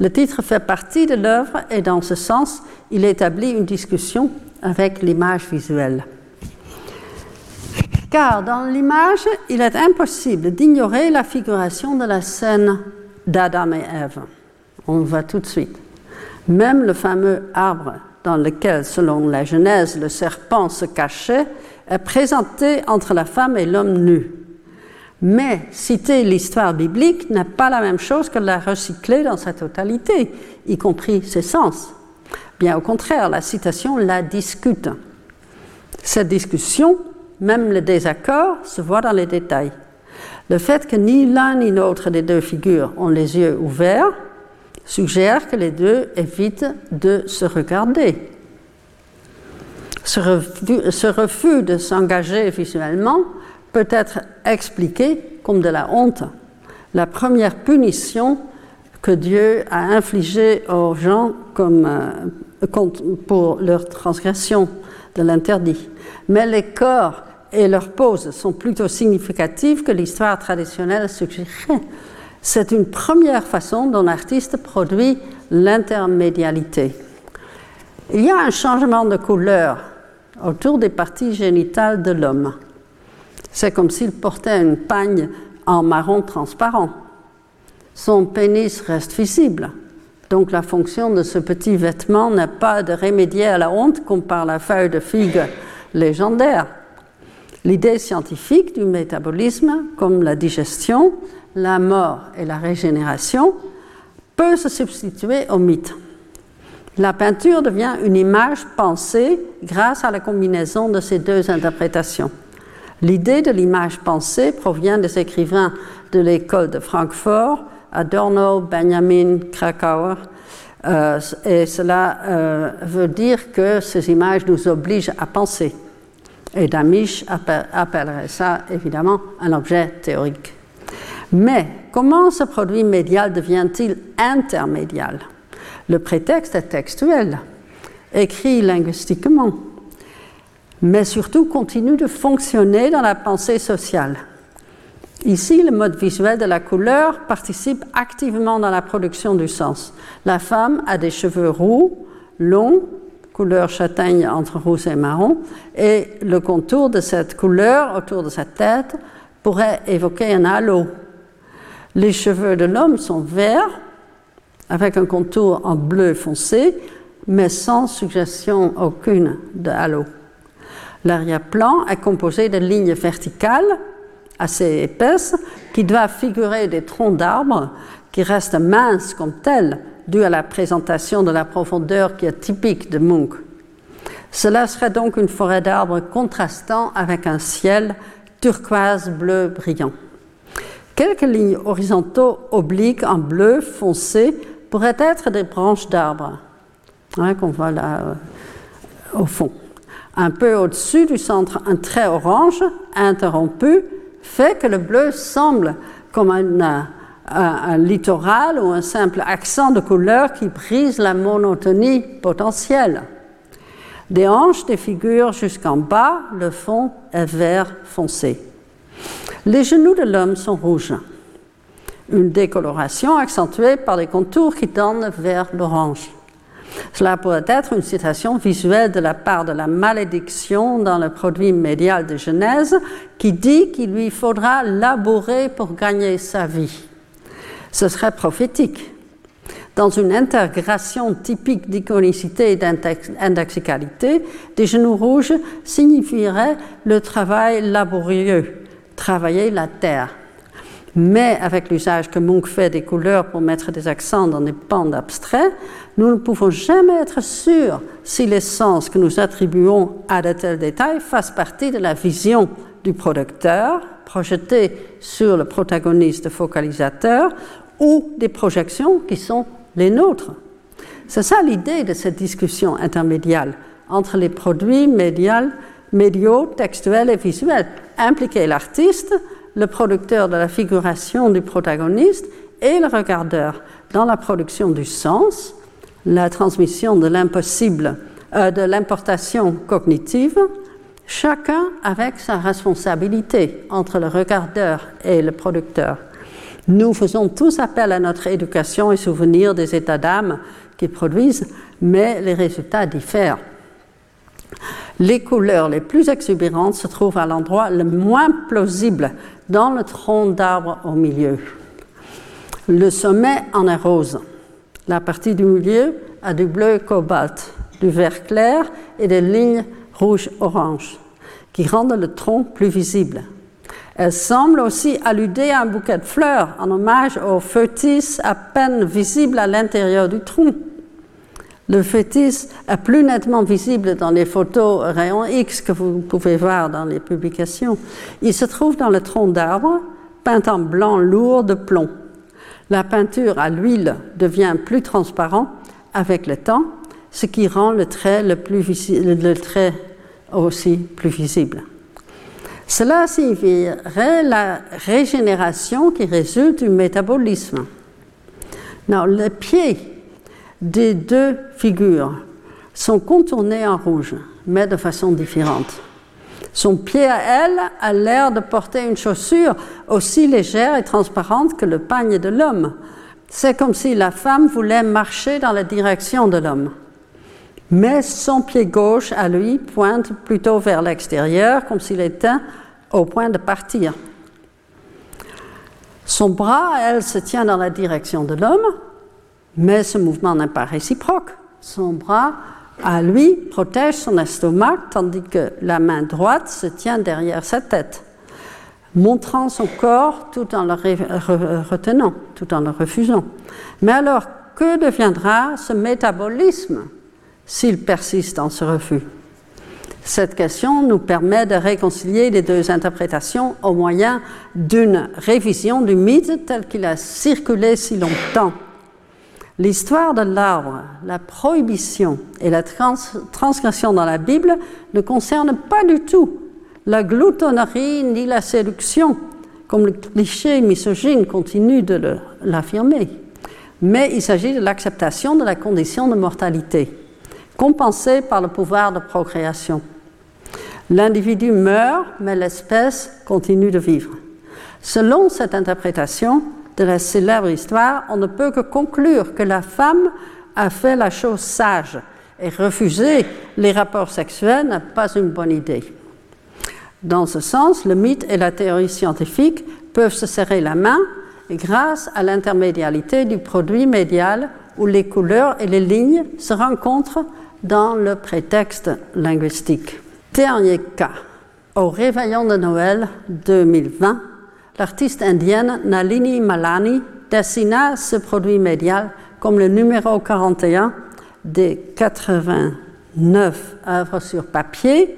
Le titre fait partie de l'œuvre et dans ce sens, il établit une discussion avec l'image visuelle. Car dans l'image, il est impossible d'ignorer la figuration de la scène d'Adam et Ève. On le voit tout de suite. Même le fameux arbre dans lequel, selon la Genèse, le serpent se cachait, est présenté entre la femme et l'homme nu. Mais citer l'histoire biblique n'est pas la même chose que la recycler dans sa totalité, y compris ses sens. Bien au contraire, la citation la discute. Cette discussion, même le désaccord, se voit dans les détails. Le fait que ni l'un ni l'autre des deux figures ont les yeux ouverts suggère que les deux évitent de se regarder. Ce refus, de s'engager visuellement peut être expliqué comme de la honte, la première punition que Dieu a infligée aux gens comme, euh, pour leur transgression de l'interdit. Mais les corps et leurs poses sont plutôt significatifs que l'histoire traditionnelle suggérerait. C'est une première façon dont l'artiste produit l'intermédialité. Il y a un changement de couleur autour des parties génitales de l'homme. C'est comme s'il portait une pagne en marron transparent. Son pénis reste visible. Donc la fonction de ce petit vêtement n'est pas de remédier à la honte comme par la feuille de figue légendaire. L'idée scientifique du métabolisme, comme la digestion, la mort et la régénération, peut se substituer au mythe. La peinture devient une image pensée grâce à la combinaison de ces deux interprétations. L'idée de l'image pensée provient des écrivains de l'école de Francfort, Adorno, Benjamin, Krakauer, euh, et cela euh, veut dire que ces images nous obligent à penser. Et Damisch appellerait ça évidemment un objet théorique. Mais comment ce produit médial devient-il intermédial? Le prétexte est textuel, écrit linguistiquement. Mais surtout continue de fonctionner dans la pensée sociale. Ici, le mode visuel de la couleur participe activement dans la production du sens. La femme a des cheveux roux, longs, couleur châtaigne entre rouge et marron, et le contour de cette couleur autour de sa tête pourrait évoquer un halo. Les cheveux de l'homme sont verts, avec un contour en bleu foncé, mais sans suggestion aucune de halo. L'arrière-plan est composé de lignes verticales assez épaisse qui doit figurer des troncs d'arbres qui restent minces comme tels, dû à la présentation de la profondeur qui est typique de Munch. Cela serait donc une forêt d'arbres contrastant avec un ciel turquoise bleu brillant. Quelques lignes horizontaux obliques en bleu foncé pourraient être des branches d'arbres, hein, qu'on voit là euh, au fond. Un peu au-dessus du centre, un trait orange interrompu fait que le bleu semble comme un, littoral ou un simple accent de couleur qui brise la monotonie potentielle. Des hanches des figures jusqu'en bas, le fond est vert foncé. Les genoux de l'homme sont rouges, une décoloration accentuée par des contours qui tendent vers l'orange. Cela pourrait être une citation visuelle de la part de la malédiction dans le produit médial de Genèse qui dit qu'il lui faudra labourer pour gagner sa vie. Ce serait prophétique. Dans une intégration typique d'iconicité et d'indexicalité, des genoux rouges signifierait le travail laborieux, travailler la terre. Mais avec l'usage que Munch fait des couleurs pour mettre des accents dans des bandes abstraits, nous ne pouvons jamais être sûrs si les sens que nous attribuons à de tels détails fassent partie de la vision du producteur projetée sur le protagoniste focalisateur ou des projections qui sont les nôtres. C'est ça l'idée de cette discussion intermédiale entre les produits médiaux, textuels et visuels. Impliquer l'artiste, le producteur de la figuration du protagoniste et le regardeur dans la production du sens la transmission de l'impossible, euh, de l'importation cognitive, chacun avec sa responsabilité entre le regardeur et le producteur. Nous faisons tous appel à notre éducation et souvenir des états d'âme qui produisent, mais les résultats diffèrent. Les couleurs les plus exubérantes se trouvent à l'endroit le moins plausible, dans le tronc d'arbre au milieu. Le sommet en est rose. La partie du milieu a du bleu cobalt, du vert clair et des lignes rouge-orange qui rendent le tronc plus visible. Elle semble aussi alluder à un bouquet de fleurs en hommage au fœtus à peine visible à l'intérieur du tronc. Le fœtus est plus nettement visible dans les photos rayon X que vous pouvez voir dans les publications. Il se trouve dans le tronc d'arbre, peint en blanc lourd de plomb. La peinture à l'huile devient plus transparente avec le temps, ce qui rend le trait, le, le aussi plus visible. Cela signifierait la régénération qui résulte du métabolisme. Non, les pieds des deux figures sont contournés en rouge, mais de façon différente. Son pied à elle a l'air de porter une chaussure aussi légère et transparente que le pagne de l'homme. C'est comme si la femme voulait marcher dans la direction de l'homme. Mais son pied gauche à lui pointe plutôt vers l'extérieur, comme s'il était au point de partir. Son bras, elle, se tient dans la direction de l'homme, mais ce mouvement n'est pas réciproque. Son bras à lui protège son estomac tandis que la main droite se tient derrière sa tête, montrant son corps tout en le retenant, tout en le refusant. Mais alors, que deviendra ce métabolisme s'il persiste dans ce refus? Cette question nous permet de réconcilier les deux interprétations au moyen d'une révision du mythe tel qu'il a circulé si longtemps L'histoire de l'arbre, la prohibition et la transgression dans la Bible ne concernent pas du tout la gloutonnerie ni la séduction, comme le cliché misogyne continue de l'affirmer. Mais il s'agit de l'acceptation de la condition de mortalité, compensée par le pouvoir de procréation. L'individu meurt, mais l'espèce continue de vivre. Selon cette interprétation de la célèbre histoire, on ne peut que conclure que la femme a fait la chose sage et refuser les rapports sexuels n'est pas une bonne idée. Dans ce sens, le mythe et la théorie scientifique peuvent se serrer la main grâce à l'intermédialité du produit médial où les couleurs et les lignes se rencontrent dans le prétexte linguistique. Dernier cas. Au réveillon de Noël 2020, l'artiste indienne Nalini Malani dessina ce produit médial comme le numéro 41 des 89 œuvres sur papier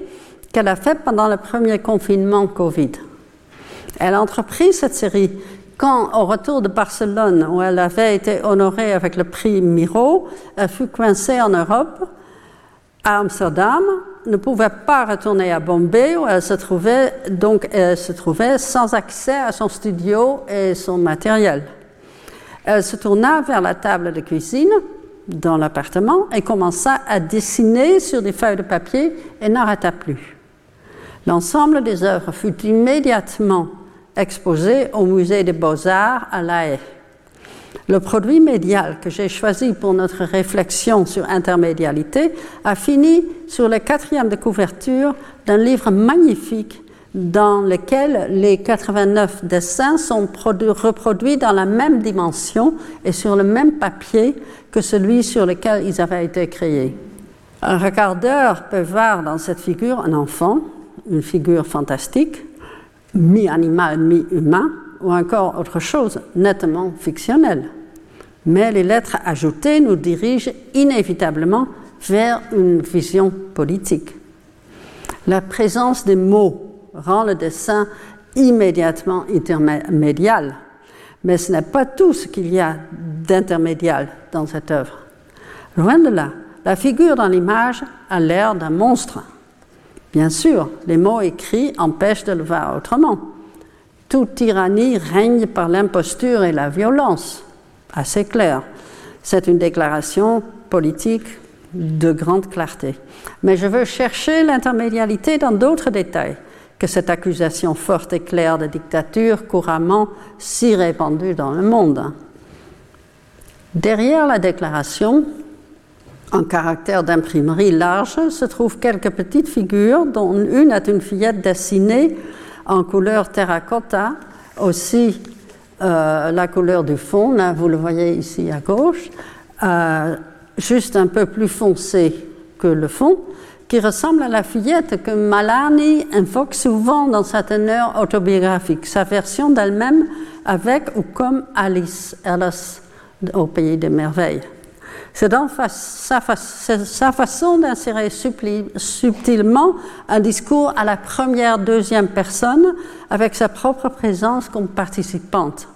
qu'elle a fait pendant le premier confinement Covid. Elle a entrepris cette série quand, au retour de Barcelone, où elle avait été honorée avec le prix Miro, elle fut coincée en Europe, Amsterdam, ne pouvait pas retourner à Bombay, où elle se trouvait, donc elle se trouvait sans accès à son studio et son matériel. Elle se tourna vers la table de cuisine dans l'appartement et commença à dessiner sur des feuilles de papier et n'arrêta plus. L'ensemble des œuvres fut immédiatement exposé au musée des beaux-arts à La Haye. Le produit médial que j'ai choisi pour notre réflexion sur intermédialité a fini sur le quatrième de couverture d'un livre magnifique dans lequel les 89 dessins sont reproduits dans la même dimension et sur le même papier que celui sur lequel ils avaient été créés. Un regardeur peut voir dans cette figure un enfant, une figure fantastique, mi-animal, mi-humain, ou encore autre chose nettement fictionnelle. Mais les lettres ajoutées nous dirigent inévitablement vers une vision politique. La présence des mots rend le dessin immédiatement intermédial, mais ce n'est pas tout ce qu'il y a d'intermédial dans cette œuvre. Loin de là, la figure dans l'image a l'air d'un monstre. Bien sûr, les mots écrits empêchent de le voir autrement. Toute tyrannie règne par l'imposture et la violence. Assez clair. C'est une déclaration politique de grande clarté. Mais je veux chercher l'intermédialité dans d'autres détails que cette accusation forte et claire de dictature couramment si répandue dans le monde. Derrière la déclaration, en caractère d'imprimerie large se trouvent quelques petites figures, dont une est une fillette dessinée en couleur terracotta, aussi euh, la couleur du fond, là vous le voyez ici à gauche, euh, juste un peu plus foncé que le fond, qui ressemble à la fillette que Malani invoque souvent dans sa teneur autobiographique, sa version d'elle-même avec ou comme Alice, Alice au pays des merveilles. C'est sa, façon d'insérer subtilement un discours à la première, deuxième personne avec sa propre présence comme participante.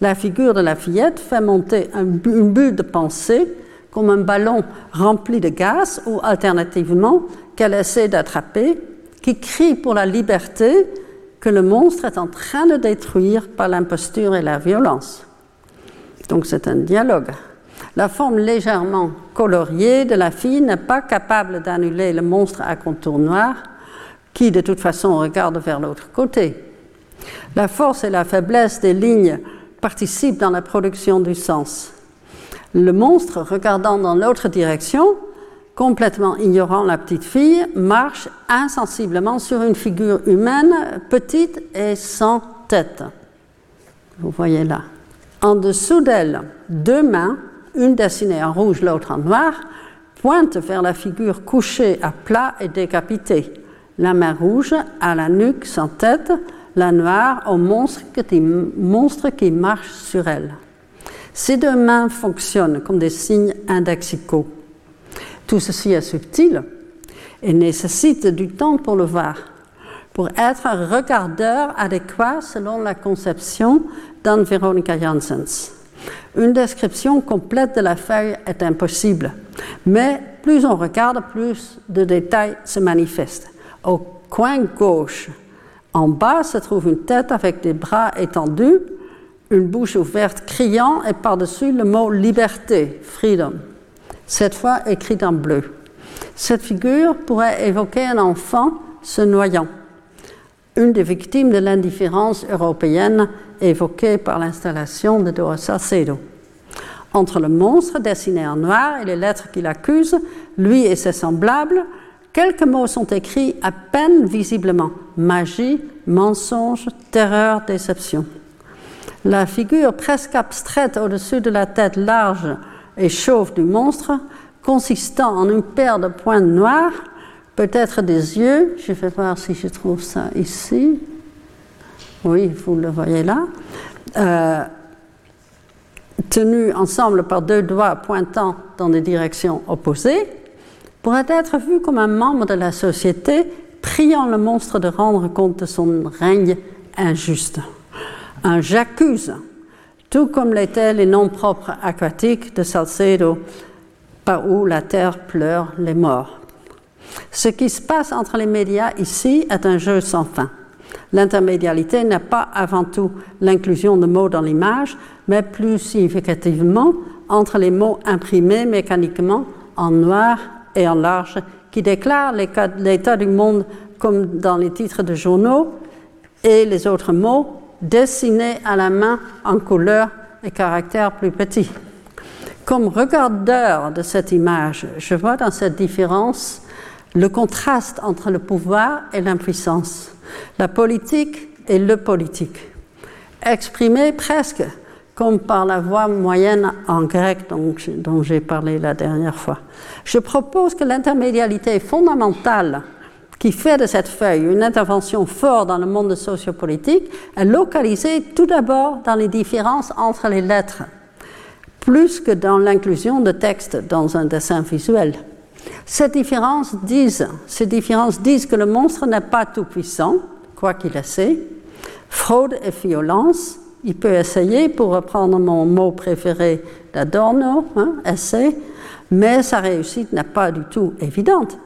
La figure de la fillette fait monter une bulle de pensée comme un ballon rempli de gaz ou alternativement qu'elle essaie d'attraper, qui crie pour la liberté que le monstre est en train de détruire par l'imposture et la violence. Donc c'est un dialogue. La forme légèrement coloriée de la fille n'est pas capable d'annuler le monstre à contour noir qui de toute façon regarde vers l'autre côté. La force et la faiblesse des lignes participent dans la production du sens. Le monstre, regardant dans l'autre direction, complètement ignorant la petite fille, marche insensiblement sur une figure humaine, petite et sans tête. Vous voyez là. En dessous d'elle, deux mains une dessinée en rouge, l'autre en noir, pointe vers la figure couchée à plat et décapitée. La main rouge à la nuque sans tête, la noire au monstre qui, marche sur elle. Ces deux mains fonctionnent comme des signes indexicaux. Tout ceci est subtil et nécessite du temps pour le voir, pour être un regardeur adéquat selon la conception d'Anne Veronica Janssens. Une description complète de la feuille est impossible, mais plus on regarde, plus de détails se manifestent. Au coin gauche, en bas, se trouve une tête avec des bras étendus, une bouche ouverte criant et par-dessus le mot liberté, freedom, cette fois écrit en bleu. Cette figure pourrait évoquer un enfant se noyant. Une des victimes de l'indifférence européenne évoquée par l'installation de Dora Salcedo. Entre le monstre dessiné en noir et les lettres qui l'accusent, lui et ses semblables, quelques mots sont écrits à peine visiblement magie, mensonge, terreur, déception. La figure presque abstraite au-dessus de la tête large et chauve du monstre, consistant en une paire de pointes noires, peut-être des yeux, je vais voir si je trouve ça ici. Oui, vous le voyez là. Euh, tenus ensemble par deux doigts pointant dans des directions opposées, pourrait être vu comme un membre de la société priant le monstre de rendre compte de son règne injuste. Un j'accuse, tout comme l'étaient les noms propres aquatiques de Salcedo, par où la terre pleure les morts. Ce qui se passe entre les médias ici est un jeu sans fin. L'intermédialité n'est pas avant tout l'inclusion de mots dans l'image, mais plus significativement entre les mots imprimés mécaniquement en noir et en large, qui déclarent l'état du monde comme dans les titres de journaux, et les autres mots dessinés à la main en couleur et caractères plus petits. Comme regardeur de cette image, je vois dans cette différence le contraste entre le pouvoir et l'impuissance, la politique et le politique, exprimé presque comme par la voix moyenne en grec dont, j'ai parlé la dernière fois. Je propose que l'intermédialité fondamentale qui fait de cette feuille une intervention forte dans le monde sociopolitique est localisée tout d'abord dans les différences entre les lettres, plus que dans l'inclusion de textes dans un dessin visuel. Ces différences disent, que le monstre n'est pas tout puissant, quoi qu'il essaie. Fraude et violence, il peut essayer, pour reprendre mon mot préféré d'Adorno, hein, essayer, mais sa réussite n'est pas du tout évidente.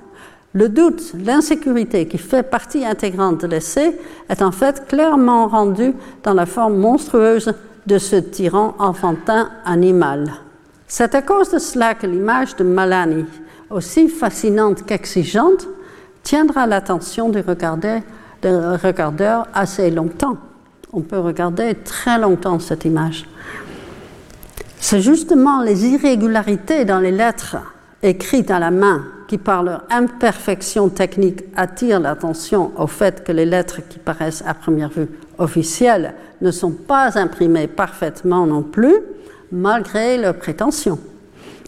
Le doute, l'insécurité qui fait partie intégrante de l'essai est en fait clairement rendu dans la forme monstrueuse de ce tyran enfantin animal. C'est à cause de cela que l'image de Malani, aussi fascinante qu'exigeante, tiendra l'attention du regardeur assez longtemps. On peut regarder très longtemps cette image. C'est justement les irrégularités dans les lettres écrites à la main qui, par leur imperfection technique, attirent l'attention au fait que les lettres qui paraissent à première vue officielles ne sont pas imprimées parfaitement non plus, malgré leurs prétentions.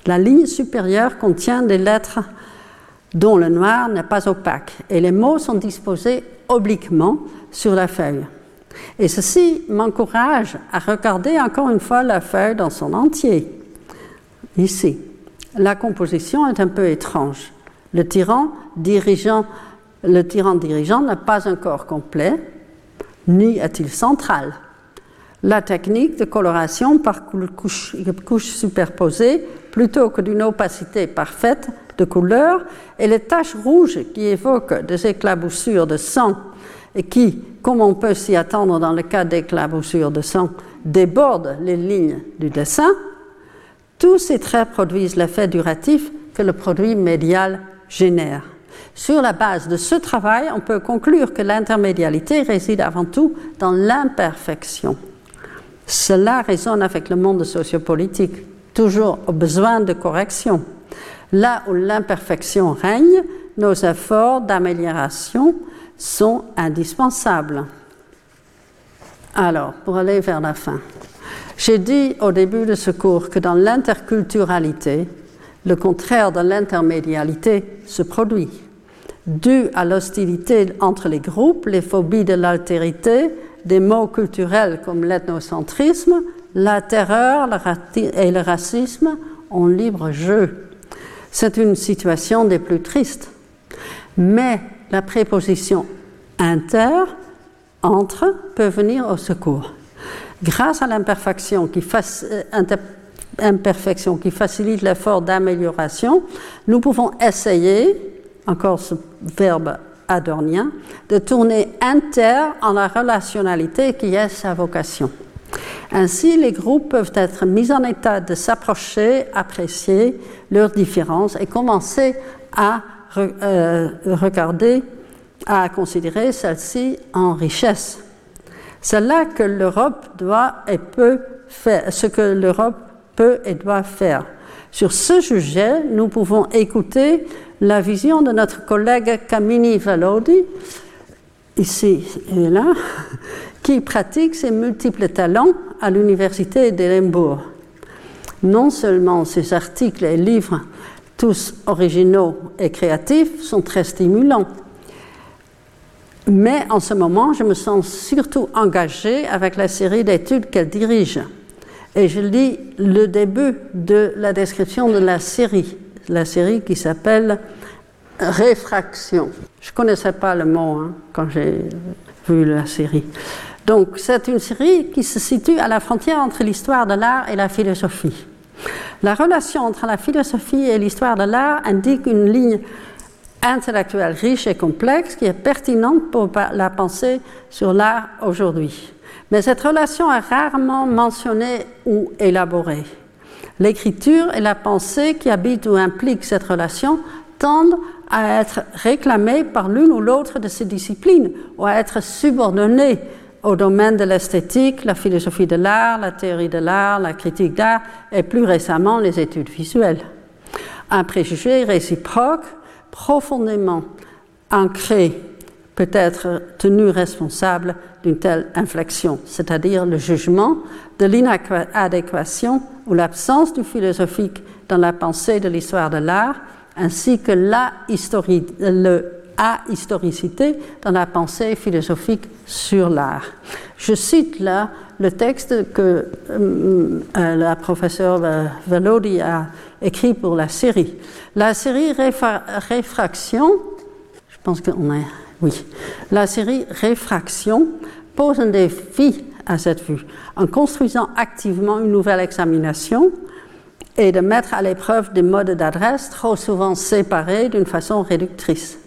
La ligne supérieure contient des lettres dont le noir n'est pas opaque et les mots sont disposés obliquement sur la feuille. Et ceci m'encourage à regarder encore une fois la feuille dans son entier. Ici, la composition est un peu étrange. Le tyran dirigeant, le tyran dirigeant n'a pas un corps complet, ni est-il central. La technique de coloration par couches couche superposées, plutôt que d'une opacité parfaite de couleur, et les taches rouges qui évoquent des éclaboussures de sang et qui, comme on peut s'y attendre dans le cas d'éclaboussures de sang, débordent les lignes du dessin, tous ces traits produisent l'effet duratif que le produit médial génère. Sur la base de ce travail, on peut conclure que l'intermédialité réside avant tout dans l'imperfection. Cela résonne avec le monde sociopolitique, toujours au besoin de correction. Là où l'imperfection règne, nos efforts d'amélioration sont indispensables. Alors, pour aller vers la fin, j'ai dit au début de ce cours que dans l'interculturalité, le contraire de l'intermédialité se produit, dû à l'hostilité entre les groupes, les phobies de l'altérité, des mots culturels comme l'ethnocentrisme, la terreur et le racisme ont libre jeu. C'est une situation des plus tristes. Mais la préposition inter, entre, peut venir au secours. Grâce à l'imperfection qui, euh, qui facilite l'effort d'amélioration, nous pouvons essayer, encore ce verbe adornien, de tourner inter en la relationnalité qui est sa vocation. Ainsi, les groupes peuvent être mis en état de s'approcher, apprécier leurs différences et commencer à euh, regarder, à considérer celle-ci en richesse. C'est là que l'Europe doit et peut faire, ce que l'Europe peut et doit faire. Sur ce sujet, nous pouvons écouter la vision de notre collègue Camini Valodi, ici et là, qui pratique ses multiples talents à l'Université d'Édimbourg. Non seulement ses articles et livres, tous originaux et créatifs, sont très stimulants, mais en ce moment, je me sens surtout engagée avec la série d'études qu'elle dirige. Et je lis le début de la description de la série, la série qui s'appelle Réfraction. Je ne connaissais pas le mot hein, quand j'ai vu la série. Donc, c'est une série qui se situe à la frontière entre l'histoire de l'art et la philosophie. La relation entre la philosophie et l'histoire de l'art indique une ligne intellectuelle riche et complexe qui est pertinente pour la pensée sur l'art aujourd'hui. Mais cette relation est rarement mentionnée ou élaborée. L'écriture et la pensée qui habitent ou impliquent cette relation tendent à être réclamées par l'une ou l'autre de ces disciplines ou à être subordonnées au domaine de l'esthétique, la philosophie de l'art, la théorie de l'art, la critique d'art et plus récemment les études visuelles. Un préjugé réciproque profondément ancré peut être tenu responsable d'une telle inflexion, c'est-à-dire le jugement de l'inadéquation ou l'absence du philosophique dans la pensée de l'histoire de l'art, ainsi que la le historicité dans la pensée philosophique sur l'art. Je cite là le texte que euh, euh, la professeure Valodi a écrit pour la série. La série Réfraction, je pense qu'on est, oui, la série Réfraction pose un défi à cette vue, en construisant activement une nouvelle examination et de mettre à l'épreuve des modes d'adresse trop souvent séparés d'une façon réductrice.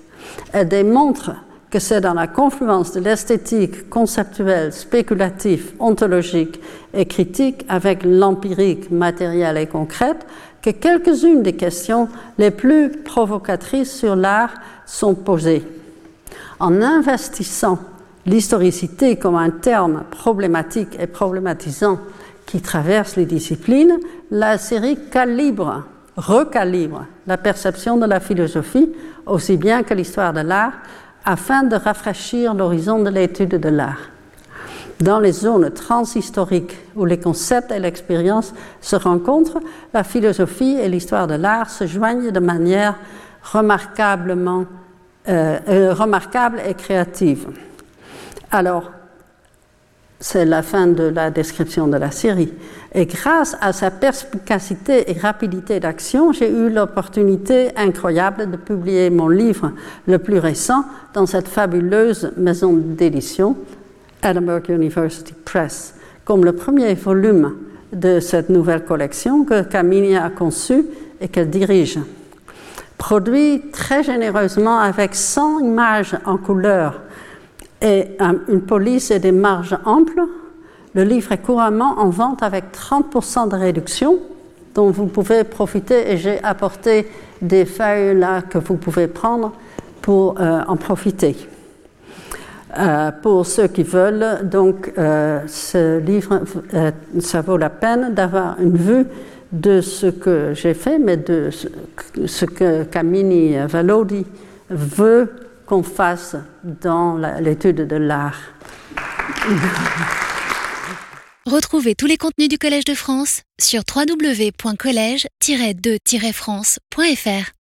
Elle démontre que c'est dans la confluence de l'esthétique conceptuelle, spéculative, ontologique et critique avec l'empirique matériel et concrète que quelques-unes des questions les plus provocatrices sur l'art sont posées. En investissant l'historicité comme un terme problématique et problématisant qui traverse les disciplines, la série calibre, recalibre la perception de la philosophie aussi bien que l'histoire de l'art afin de rafraîchir l'horizon de l'étude de l'art. Dans les zones transhistoriques où les concepts et l'expérience se rencontrent, la philosophie et l'histoire de l'art se joignent de manière remarquablement euh, euh, remarquable et créative. Alors, c'est la fin de la description de la série. Et grâce à sa perspicacité et rapidité d'action, j'ai eu l'opportunité incroyable de publier mon livre le plus récent dans cette fabuleuse maison d'édition, Edinburgh University Press, comme le premier volume de cette nouvelle collection que Camille a conçue et qu'elle dirige. Produit très généreusement avec 100 images en couleur et une police et des marges amples, le livre est couramment en vente avec 30% de réduction dont vous pouvez profiter et j'ai apporté des feuilles là que vous pouvez prendre pour euh, en profiter. Euh, pour ceux qui veulent, donc euh, ce livre, ça vaut la peine d'avoir une vue de ce que j'ai fait, mais de ce que Camini Valodi veut qu'on fasse dans l'étude de l'art. Retrouvez tous les contenus du Collège de France sur www.colège-2-france.fr.